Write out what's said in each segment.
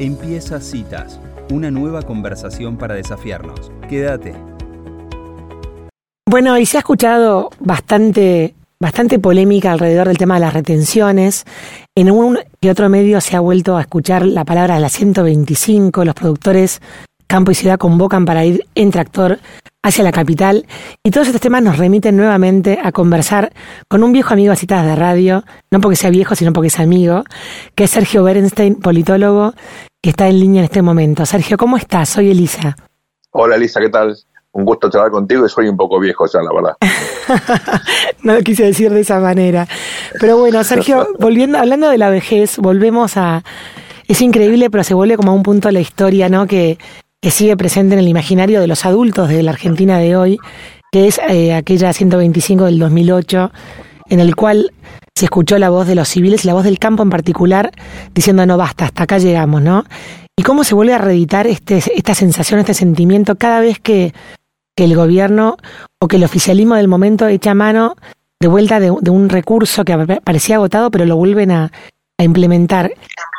Empieza Citas, una nueva conversación para desafiarnos. Quédate. Bueno, y se ha escuchado bastante, bastante polémica alrededor del tema de las retenciones. En un y otro medio se ha vuelto a escuchar la palabra de la 125. Los productores Campo y Ciudad convocan para ir en tractor hacia la capital. Y todos estos temas nos remiten nuevamente a conversar con un viejo amigo a citas de radio, no porque sea viejo, sino porque es amigo, que es Sergio Berenstein, politólogo, que está en línea en este momento. Sergio, ¿cómo estás? Soy Elisa. Hola Elisa, ¿qué tal? Un gusto charlar contigo y soy un poco viejo ya, la verdad. no lo quise decir de esa manera. Pero bueno, Sergio, volviendo, hablando de la vejez, volvemos a... Es increíble, pero se vuelve como a un punto de la historia, ¿no? Que, que sigue presente en el imaginario de los adultos de la Argentina de hoy, que es eh, aquella 125 del 2008, en el cual se escuchó la voz de los civiles la voz del campo en particular diciendo no basta, hasta acá llegamos, ¿no? Y cómo se vuelve a reeditar este, esta sensación, este sentimiento cada vez que, el gobierno o que el oficialismo del momento echa mano de vuelta de, un recurso que parecía agotado, pero lo vuelven a, implementar.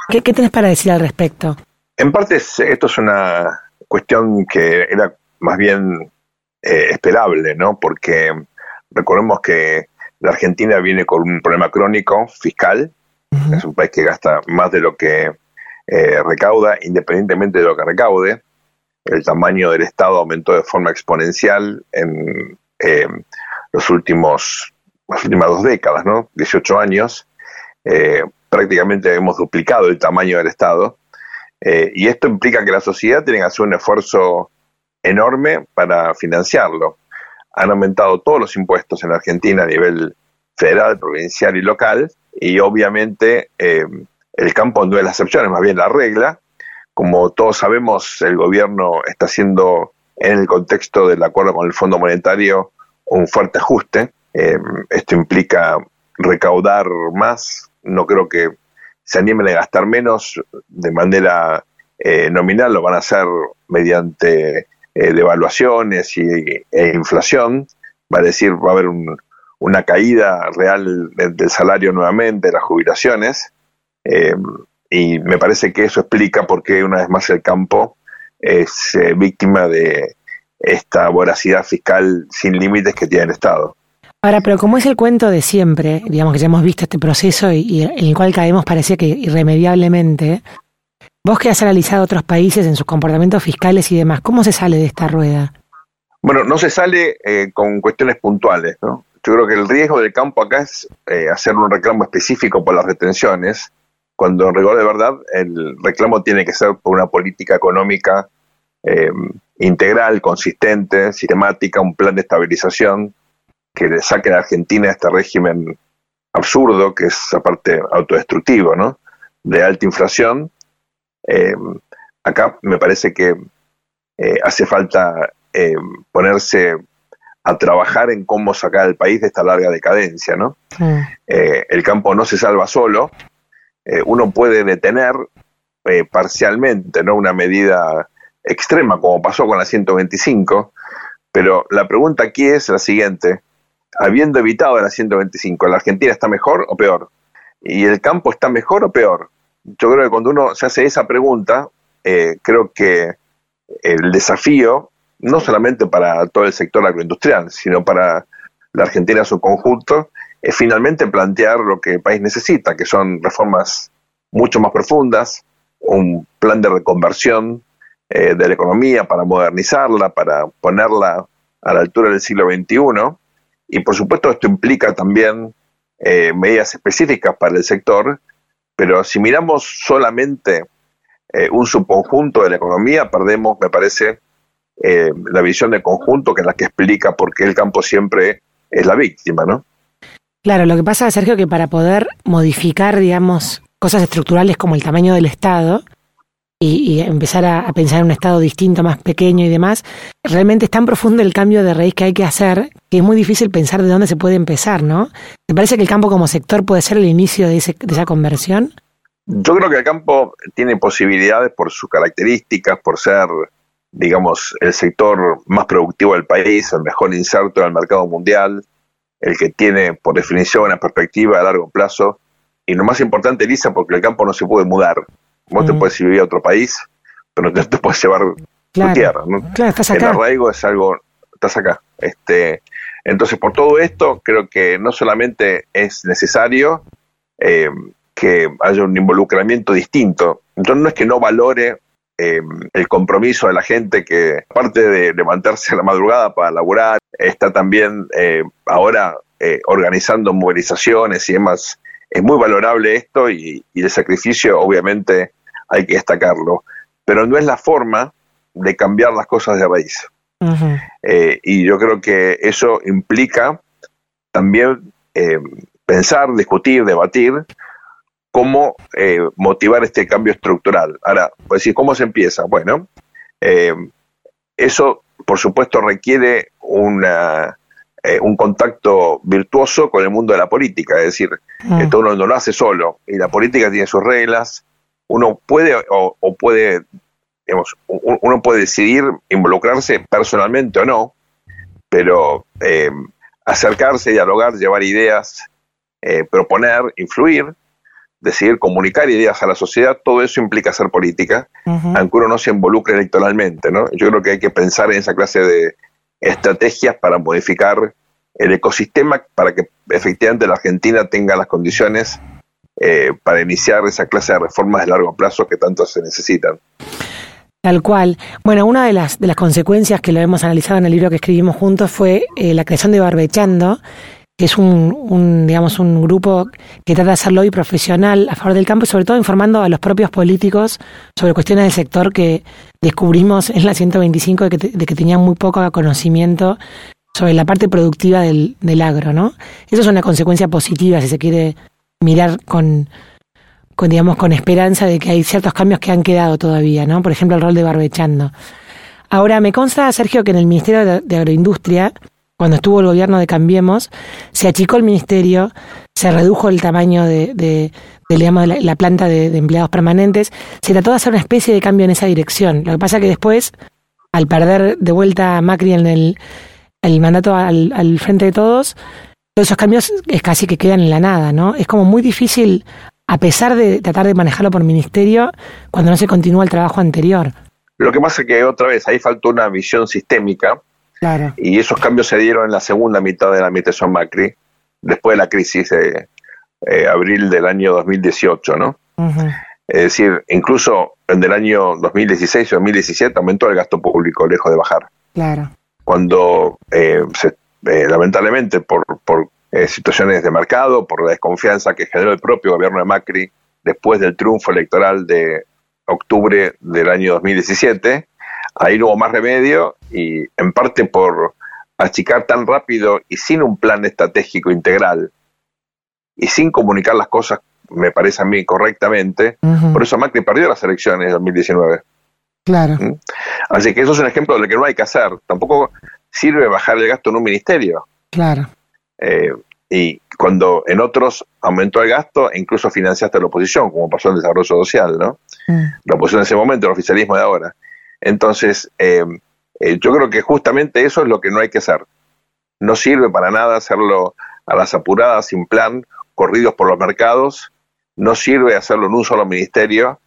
¿Qué, ¿Qué tenés para decir al respecto? En parte esto es una cuestión que era más bien eh, esperable, ¿no? Porque recordemos que la Argentina viene con un problema crónico fiscal, es un país que gasta más de lo que eh, recauda, independientemente de lo que recaude. El tamaño del Estado aumentó de forma exponencial en eh, los últimos, las últimas dos décadas, ¿no? 18 años. Eh, prácticamente hemos duplicado el tamaño del Estado. y esto implica que la sociedad tiene que hacer un esfuerzo enorme para financiarlo han aumentado todos los impuestos en Argentina a nivel federal, provincial y local, y obviamente eh, el campo no es la excepción, es más bien la regla. Como todos sabemos, el gobierno está haciendo en el contexto del acuerdo con el Fondo Monetario un fuerte ajuste. Eh, esto implica recaudar más, no creo que se animen a gastar menos de manera eh, nominal, lo van a hacer mediante eh, devaluaciones y, e inflación, va a decir, va a haber una caída real del salario nuevamente, de las jubilaciones, eh, y me parece que eso explica por qué una vez más el campo es eh, víctima de esta voracidad fiscal sin límites que tiene el Estado. Ahora, pero como es el cuento de siempre, digamos que ya hemos visto este proceso y, y en el cual caemos parecía que irremediablemente, Vos que has analizado otros países en sus comportamientos fiscales y demás, ¿cómo se sale de esta rueda? Bueno, no se sale eh, con cuestiones puntuales, ¿no? Yo creo que el riesgo del campo acá es eh, hacer un reclamo específico por las retenciones, cuando en rigor de verdad el reclamo tiene que ser por una política económica eh, integral, consistente, sistemática, un plan de estabilización que le saque a Argentina de este régimen absurdo, que es aparte autodestructivo, ¿no? De alta inflación eh, acá me parece que eh, hace falta eh, ponerse a trabajar en cómo sacar al país de esta larga decadencia, ¿no? el campo no se salva solo, uno puede detener parcialmente, ¿no? Una medida extrema, como pasó con la 125, pero la pregunta aquí es la siguiente, habiendo evitado la 125, ¿la Argentina está mejor o peor? ¿Y el campo está mejor o peor? Yo creo que cuando uno se hace esa pregunta, eh, creo que el desafío, no solamente para todo el sector agroindustrial, sino para la Argentina en su conjunto, es finalmente plantear lo que el país necesita, que son reformas mucho más profundas, un plan de reconversión eh, de la economía para modernizarla, para ponerla a la altura del siglo XXI. Y por supuesto esto implica también eh, medidas específicas para el sector pero si miramos solamente eh, un subconjunto de la economía, perdemos, me parece, eh, la visión de conjunto que es la que explica por qué el campo siempre es la víctima, ¿no? Claro, lo que pasa, Sergio, que para poder modificar, digamos, cosas estructurales como el tamaño del Estado, y, empezar a, pensar en un estado distinto, más pequeño y demás, realmente es tan profundo el cambio de raíz que hay que hacer que es muy difícil pensar de dónde se puede empezar, ¿no? ¿Te parece que el campo como sector puede ser el inicio de, de esa conversión? Yo creo que el campo tiene posibilidades por sus características, por ser, digamos, el sector más productivo del país, el mejor inserto en el mercado mundial, el que tiene, por definición, una perspectiva a largo plazo. Y lo más importante, Lisa, porque el campo no se puede mudar Vos te puedes vivir a otro país, pero no te, puedes llevar tu tierra. ¿no? Claro, estás acá. El arraigo es algo, estás acá. Este, entonces, por todo esto, creo que no solamente es necesario eh, que haya un involucramiento distinto. Entonces, no es que no valore eh, el compromiso de la gente que, aparte de levantarse a la madrugada para laburar, está también eh, ahora organizando movilizaciones y demás. Es muy valorable esto y, el sacrificio, obviamente, hay que destacarlo. Pero no es la forma de cambiar las cosas de raíz. y yo creo que eso implica también pensar, discutir, debatir cómo eh, motivar este cambio estructural. Ahora, pues decir, ¿cómo se empieza? Bueno, eh, eso por supuesto requiere una, eh, un contacto virtuoso con el mundo de la política, es decir, mm. esto uno no lo hace solo y la política tiene sus reglas, uno puede o, puede, digamos, uno puede decidir involucrarse personalmente o no, pero acercarse, dialogar, llevar ideas, proponer, influir, decidir comunicar ideas a la sociedad, todo eso implica hacer política, aunque uno no se involucre electoralmente, ¿no? Yo creo que hay que pensar en esa clase de estrategias para modificar el ecosistema para que efectivamente la Argentina tenga las condiciones eh, para iniciar esa clase de reformas de largo plazo que tanto se necesitan. Tal cual. Bueno, una de las, de las consecuencias que lo hemos analizado en el libro que escribimos juntos fue eh, la creación de Barbechando, que es un, digamos, un grupo que trata de hacerlo hoy profesional a favor del campo y sobre todo informando a los propios políticos sobre cuestiones del sector que descubrimos en la 125 de que, de que tenían muy poco conocimiento sobre la parte productiva del, del agro, ¿no? Eso es una consecuencia positiva si se quiere mirar con, con, digamos, con esperanza de que hay ciertos cambios que han quedado todavía, ¿no? Por ejemplo, el rol de barbechando. Ahora, me consta, Sergio, que en el Ministerio de Agroindustria cuando estuvo el gobierno de Cambiemos, se achicó el ministerio, se redujo el tamaño de, de, la, planta de, empleados permanentes, se trató de hacer una especie de cambio en esa dirección. Lo que pasa que después, al perder de vuelta a Macri en el, mandato al, al, frente de todos, todos esos cambios es casi que quedan en la nada, ¿no? Es como muy difícil, a pesar de tratar de manejarlo por ministerio, cuando no se continúa el trabajo anterior. Lo que pasa es que otra vez ahí faltó una visión sistémica y esos cambios se dieron en la segunda mitad de la administración Macri, después de la crisis de eh, abril del año 2018, ¿no? Es decir, incluso en el año 2016 o 2017 aumentó el gasto público, lejos de bajar. Claro. Cuando, eh, eh, lamentablemente, por, por situaciones de mercado, por la desconfianza que generó el propio gobierno de Macri después del triunfo electoral de octubre del año 2017, ahí no hubo más remedio y en parte por achicar tan rápido y sin un plan estratégico integral y sin comunicar las cosas, me parece a mí correctamente, por eso Macri perdió las elecciones de 2019. Claro. ¿Mm? Así que eso es un ejemplo de lo que no hay que hacer. Tampoco sirve bajar el gasto en un ministerio. Claro. Eh, y cuando en otros aumentó el gasto incluso financiaste la oposición, como pasó en el desarrollo social, ¿no? Mm. La oposición en ese momento, el oficialismo de ahora. Entonces, eh, eh, yo creo que justamente eso es lo que no hay que hacer. No sirve para nada hacerlo a las apuradas, sin plan, corridos por los mercados. No sirve hacerlo en un solo ministerio.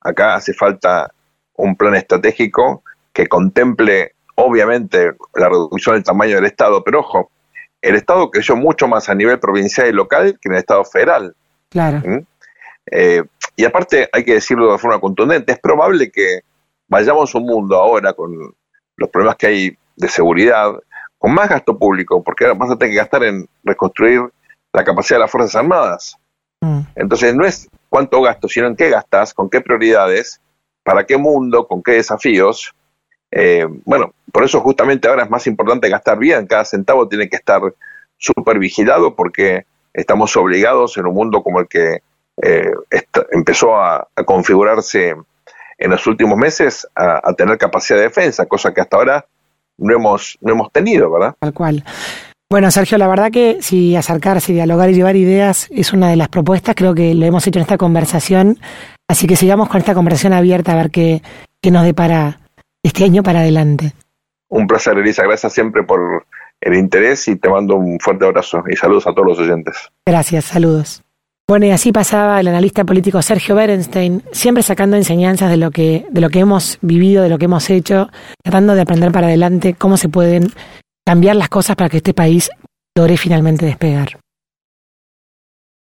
Acá hace falta un plan estratégico que contemple, obviamente, la reducción del tamaño del Estado, pero ojo, el Estado creció mucho más a nivel provincial y local que en el Estado federal. Claro. ¿Mm? Eh, y aparte, hay que decirlo de forma contundente, es probable que vayamos a un mundo ahora con los problemas que hay de seguridad, con más gasto público, porque ahora vas a tener que gastar en reconstruir la capacidad de las Fuerzas Armadas. Mm. Entonces no es cuánto gasto, sino en qué gastas, con qué prioridades, para qué mundo, con qué desafíos. Eh, bueno, por eso justamente ahora es más importante gastar bien, cada centavo tiene que estar súper vigilado porque estamos obligados en un mundo como el que eh, empezó a configurarse en los últimos meses a, tener capacidad de defensa, cosa que hasta ahora no hemos, no hemos tenido, ¿verdad? Tal cual. Bueno, Sergio, la verdad que si acercarse, dialogar y llevar ideas es una de las propuestas, creo que lo hemos hecho en esta conversación, así que sigamos con esta conversación abierta a ver qué, qué nos depara este año para adelante. Un placer, Elisa, gracias siempre por el interés y te mando un fuerte abrazo y saludos a todos los oyentes. Gracias, saludos. Bueno, y así pasaba el analista político Sergio Berenstein, siempre sacando enseñanzas de lo que, de lo que hemos vivido, de lo que hemos hecho, tratando de aprender para adelante cómo se pueden cambiar las cosas para que este país logre finalmente despegar.